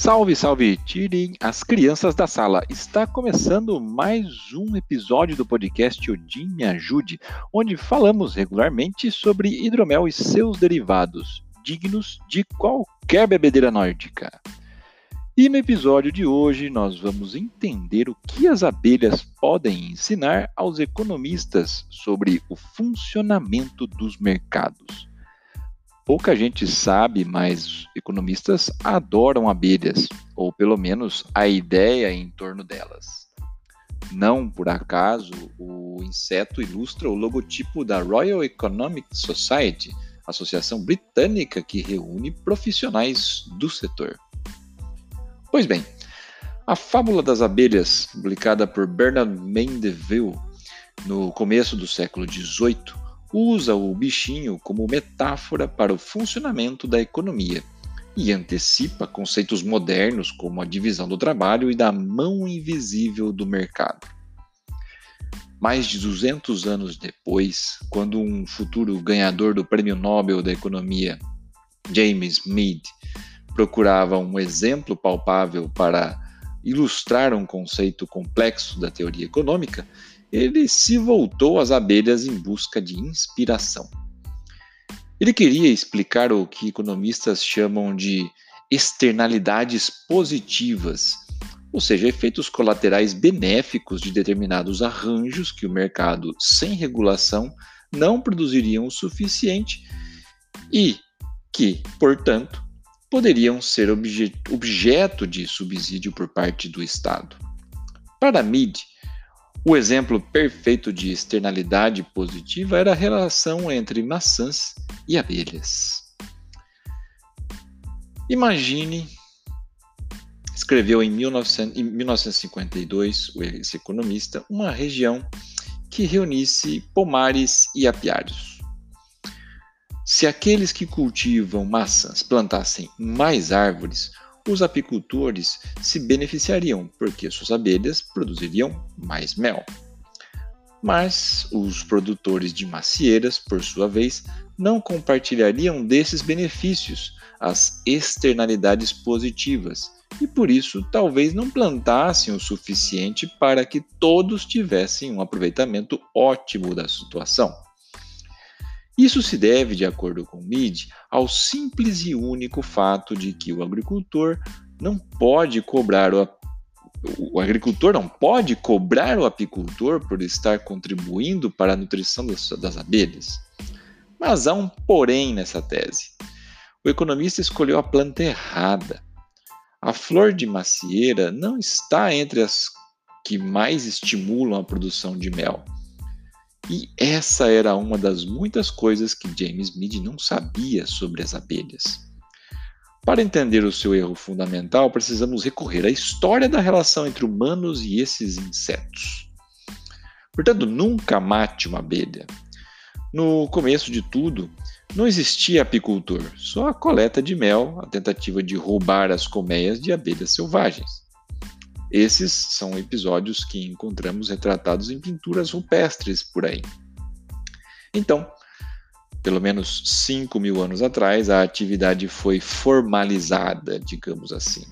Salve, salve! Tirem as crianças da sala. Está começando mais um episódio do podcast Odin Me Ajude, onde falamos regularmente sobre hidromel e seus derivados, dignos de qualquer bebedeira nórdica. E no episódio de hoje nós vamos entender o que as abelhas podem ensinar aos economistas sobre o funcionamento dos mercados. Pouca gente sabe, mas economistas adoram abelhas, ou pelo menos a ideia em torno delas. Não por acaso, o inseto ilustra o logotipo da Royal Economic Society, associação britânica que reúne profissionais do setor. Pois bem, a Fábula das Abelhas, publicada por Bernard Mandeville no começo do século XVIII, usa o bichinho como metáfora para o funcionamento da economia e antecipa conceitos modernos como a divisão do trabalho e da mão invisível do mercado. Mais de 200 anos depois, quando um futuro ganhador do Prêmio Nobel da Economia, James Mead, procurava um exemplo palpável para ilustrar um conceito complexo da teoria econômica, ele se voltou às abelhas em busca de inspiração. Ele queria explicar o que economistas chamam de externalidades positivas, ou seja, efeitos colaterais benéficos de determinados arranjos que o mercado sem regulação não produziriam o suficiente e que, portanto, poderiam ser objeto de subsídio por parte do Estado. Para Mead, o exemplo perfeito de externalidade positiva era a relação entre maçãs e abelhas. Imagine, escreveu em, 1952 esse economista, uma região que reunisse pomares e apiários. Se aqueles que cultivam maçãs plantassem mais árvores, os apicultores se beneficiariam, porque suas abelhas produziriam mais mel. Mas os produtores de macieiras, por sua vez, não compartilhariam desses benefícios, as externalidades positivas, e por isso talvez não plantassem o suficiente para que todos tivessem um aproveitamento ótimo da situação. Isso se deve, de acordo com Mead, ao simples e único fato de que o agricultor não pode cobrar o, o agricultor não pode cobrar o apicultor por estar contribuindo para a nutrição das abelhas. Mas há um porém nessa tese. O economista escolheu a planta errada. A flor de macieira não está entre as que mais estimulam a produção de mel. E essa era uma das muitas coisas que James Mead não sabia sobre as abelhas. Para entender o seu erro fundamental, precisamos recorrer à história da relação entre humanos e esses insetos. Portanto, nunca mate uma abelha. No começo de tudo, não existia apicultor, só a coleta de mel, a tentativa de roubar as colmeias de abelhas selvagens. Esses são episódios que encontramos retratados em pinturas rupestres por aí. Então, pelo menos 5 mil anos atrás, a atividade foi formalizada, digamos assim.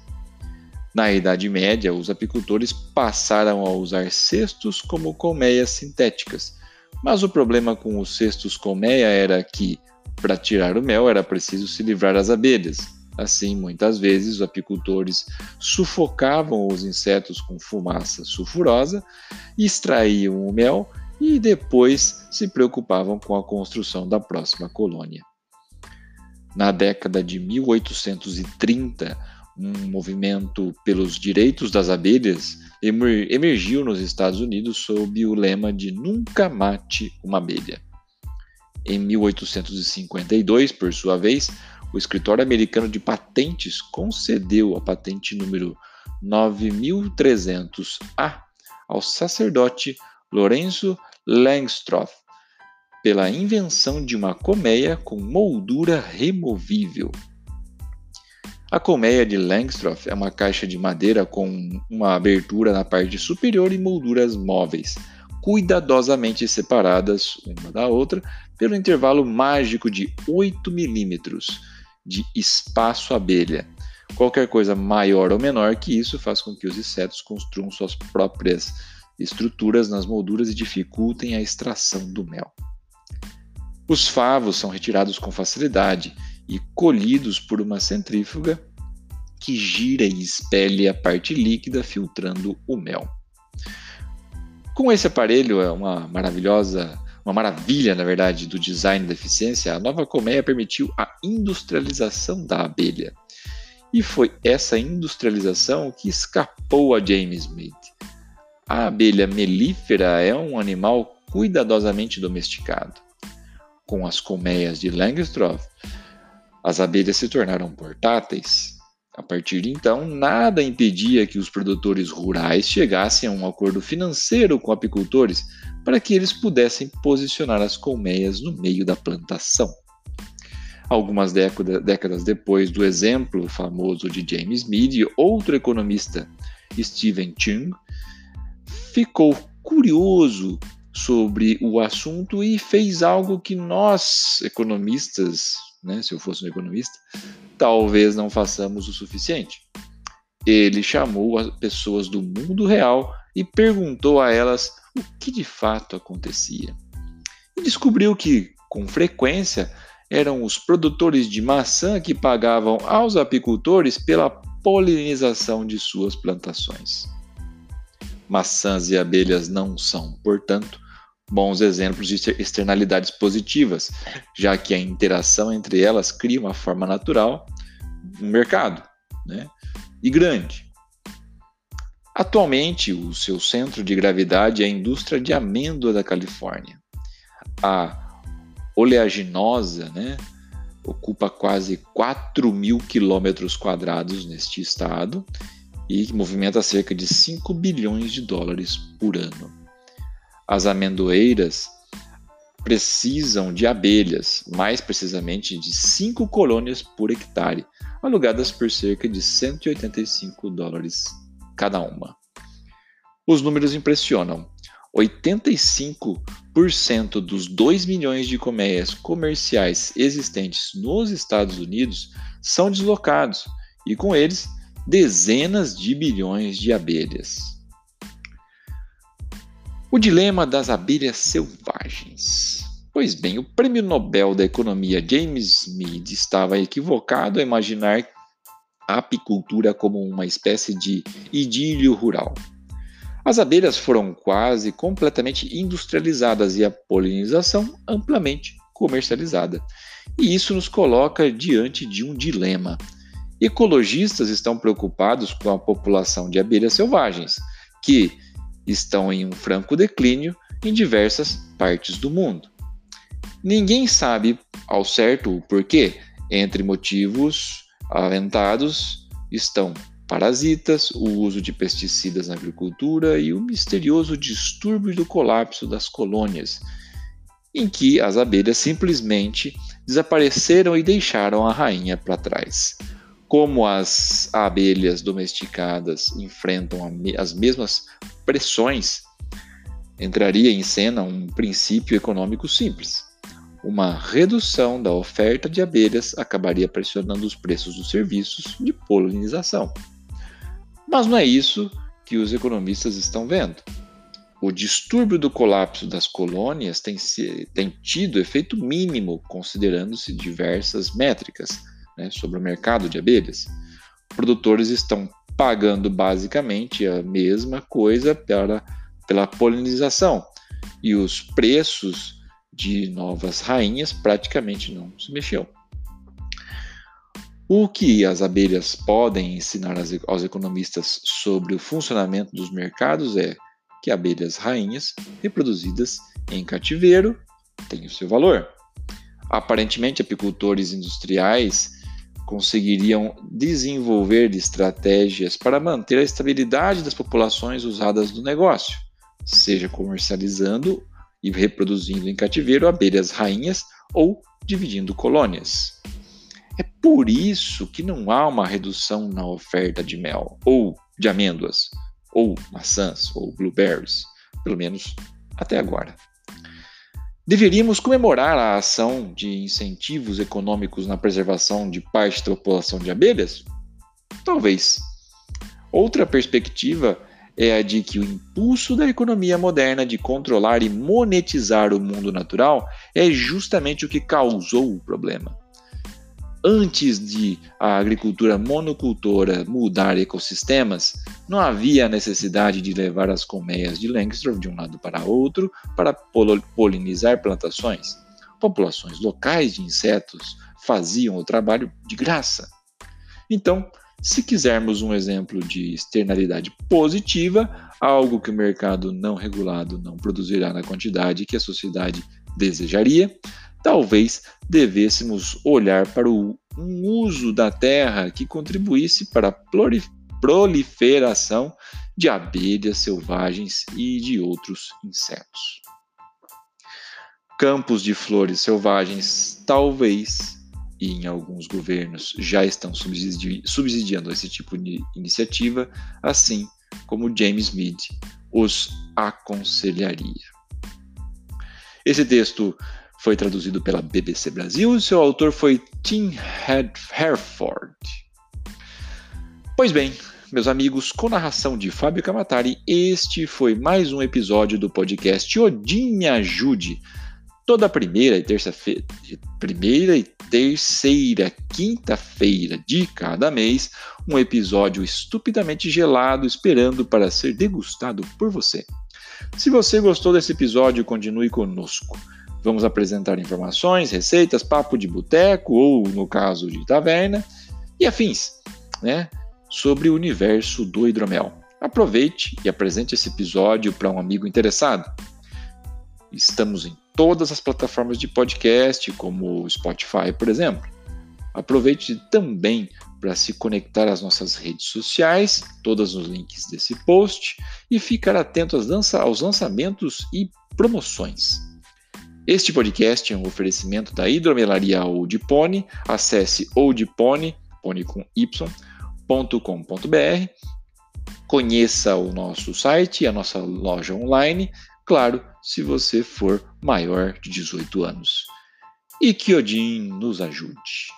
Na Idade Média, os apicultores passaram a usar cestos como colmeias sintéticas, mas o problema com os cestos colmeia era que, para tirar o mel, era preciso se livrar das abelhas, Assim, muitas vezes, os apicultores sufocavam os insetos com fumaça sulfurosa, extraíam o mel e depois se preocupavam com a construção da próxima colônia. Na década de 1830, um movimento pelos direitos das abelhas emergiu nos Estados Unidos sob o lema de Nunca mate uma abelha. Em 1852, por sua vez, o escritório americano de patentes concedeu a patente número 9300A ao sacerdote Lorenzo Langstroth pela invenção de uma colmeia com moldura removível. A colmeia de Langstroth é uma caixa de madeira com uma abertura na parte superior e molduras móveis, cuidadosamente separadas uma da outra pelo intervalo mágico de 8 milímetros de espaço abelha, Qualquer coisa maior ou menor que isso faz com que os insetos construam suas próprias estruturas nas molduras e dificultem a extração do mel. Os favos são retirados com facilidade e colhidos por uma centrífuga que gira e expele a parte líquida, filtrando o mel. Com esse aparelho, é uma maravilhosa, uma maravilha, na verdade, do design da eficiência, a nova colmeia permitiu a industrialização da abelha. E foi essa industrialização que escapou a James Smith. A abelha melífera é um animal cuidadosamente domesticado. Com as colmeias de Langstroth, as abelhas se tornaram portáteis, a partir de então, nada impedia que os produtores rurais chegassem a um acordo financeiro com apicultores para que eles pudessem posicionar as colmeias no meio da plantação. Algumas décadas depois do exemplo famoso de James Mead, outro economista, Stephen Chung, ficou curioso sobre o assunto e fez algo que nós, economistas, né, se eu fosse um economista, talvez não façamos o suficiente. Ele chamou as pessoas do mundo real e perguntou a elas o que de fato acontecia. E descobriu que, com frequência, eram os produtores de maçã que pagavam aos apicultores pela polinização de suas plantações. Maçãs e abelhas não são, portanto, bons exemplos de externalidades positivas, já que a interação entre elas cria uma forma natural, um mercado, né? E grande. Atualmente, o seu centro de gravidade é a indústria de amêndoa da Califórnia. A oleaginosa, né, ocupa quase 4 mil quilômetros quadrados neste estado e movimenta cerca de 5 bilhões de dólares por ano. As amendoeiras precisam de abelhas, mais precisamente de 5 colônias por hectare, alugadas por cerca de 185 dólares cada uma. Os números impressionam. 85% dos 2 milhões de colmeias comerciais existentes nos Estados Unidos são deslocados e, com eles, dezenas de bilhões de abelhas. O dilema das abelhas selvagens. Pois bem, o prêmio Nobel da Economia James Mead estava equivocado a imaginar a apicultura como uma espécie de idílio rural. As abelhas foram quase completamente industrializadas e a polinização amplamente comercializada. E isso nos coloca diante de um dilema. Ecologistas estão preocupados com a população de abelhas selvagens, que, estão em um franco declínio em diversas partes do mundo. Ninguém sabe ao certo o porquê. Entre motivos aventados estão parasitas, o uso de pesticidas na agricultura e o misterioso distúrbio do colapso das colônias, em que as abelhas simplesmente desapareceram e deixaram a rainha para trás como as abelhas domesticadas enfrentam as mesmas pressões, entraria em cena um princípio econômico simples. Uma redução da oferta de abelhas acabaria pressionando os preços dos serviços de polinização. Mas não é isso que os economistas estão vendo. O distúrbio do colapso das colônias tem, tem tido efeito mínimo, considerando-se diversas métricas né, sobre o mercado de abelhas, produtores estão pagando basicamente a mesma coisa pela, pela polinização e os preços de novas rainhas praticamente não se mexeu. O que as abelhas podem ensinar aos economistas sobre o funcionamento dos mercados é que abelhas rainhas reproduzidas em cativeiro têm o seu valor. Aparentemente, apicultores industriais conseguiriam desenvolver estratégias para manter a estabilidade das populações usadas no negócio, seja comercializando e reproduzindo em cativeiro abelhas rainhas ou dividindo colônias. É por isso que não há uma redução na oferta de mel, ou de amêndoas, ou maçãs, ou blueberries, pelo menos até agora. Deveríamos comemorar a ação de incentivos econômicos na preservação de parte da população de abelhas? Talvez. Outra perspectiva é a de que o impulso da economia moderna de controlar e monetizar o mundo natural é justamente o que causou o problema. Antes de a agricultura monocultora mudar ecossistemas, não havia necessidade de levar as colmeias de Langstroth de um lado para outro para polinizar plantações. Populações locais de insetos faziam o trabalho de graça. Então, se quisermos um exemplo de externalidade positiva, algo que o mercado não regulado não produzirá na quantidade que a sociedade desejaria, talvez devêssemos olhar para o, um uso da terra que contribuísse para a proliferação de abelhas selvagens e de outros insetos. Campos de flores selvagens talvez e em alguns governos já estão subsidi subsidiando esse tipo de iniciativa, assim como James Mead os aconselharia. Esse texto foi traduzido pela BBC Brasil e seu autor foi Tim Herford. Pois bem, meus amigos, com narração de Fábio Camatari, este foi mais um episódio do podcast Odin Me Ajude toda primeira e terça-feira, primeira e terceira quinta-feira de cada mês, um episódio estupidamente gelado esperando para ser degustado por você. Se você gostou desse episódio, continue conosco. Vamos apresentar informações, receitas, papo de boteco ou, no caso de taverna, e afins, né, sobre o universo do hidromel. Aproveite e apresente esse episódio para um amigo interessado. Estamos em todas as plataformas de podcast, como o Spotify, por exemplo. Aproveite também para se conectar às nossas redes sociais, todos os links desse post, e ficar atento aos lançamentos e promoções. Este podcast é um oferecimento da hidromelaria Old Pony. Acesse oldpony, pony com y.com.br. Conheça o nosso site e a nossa loja online claro, se você for maior de 18 anos. E que Odin nos ajude.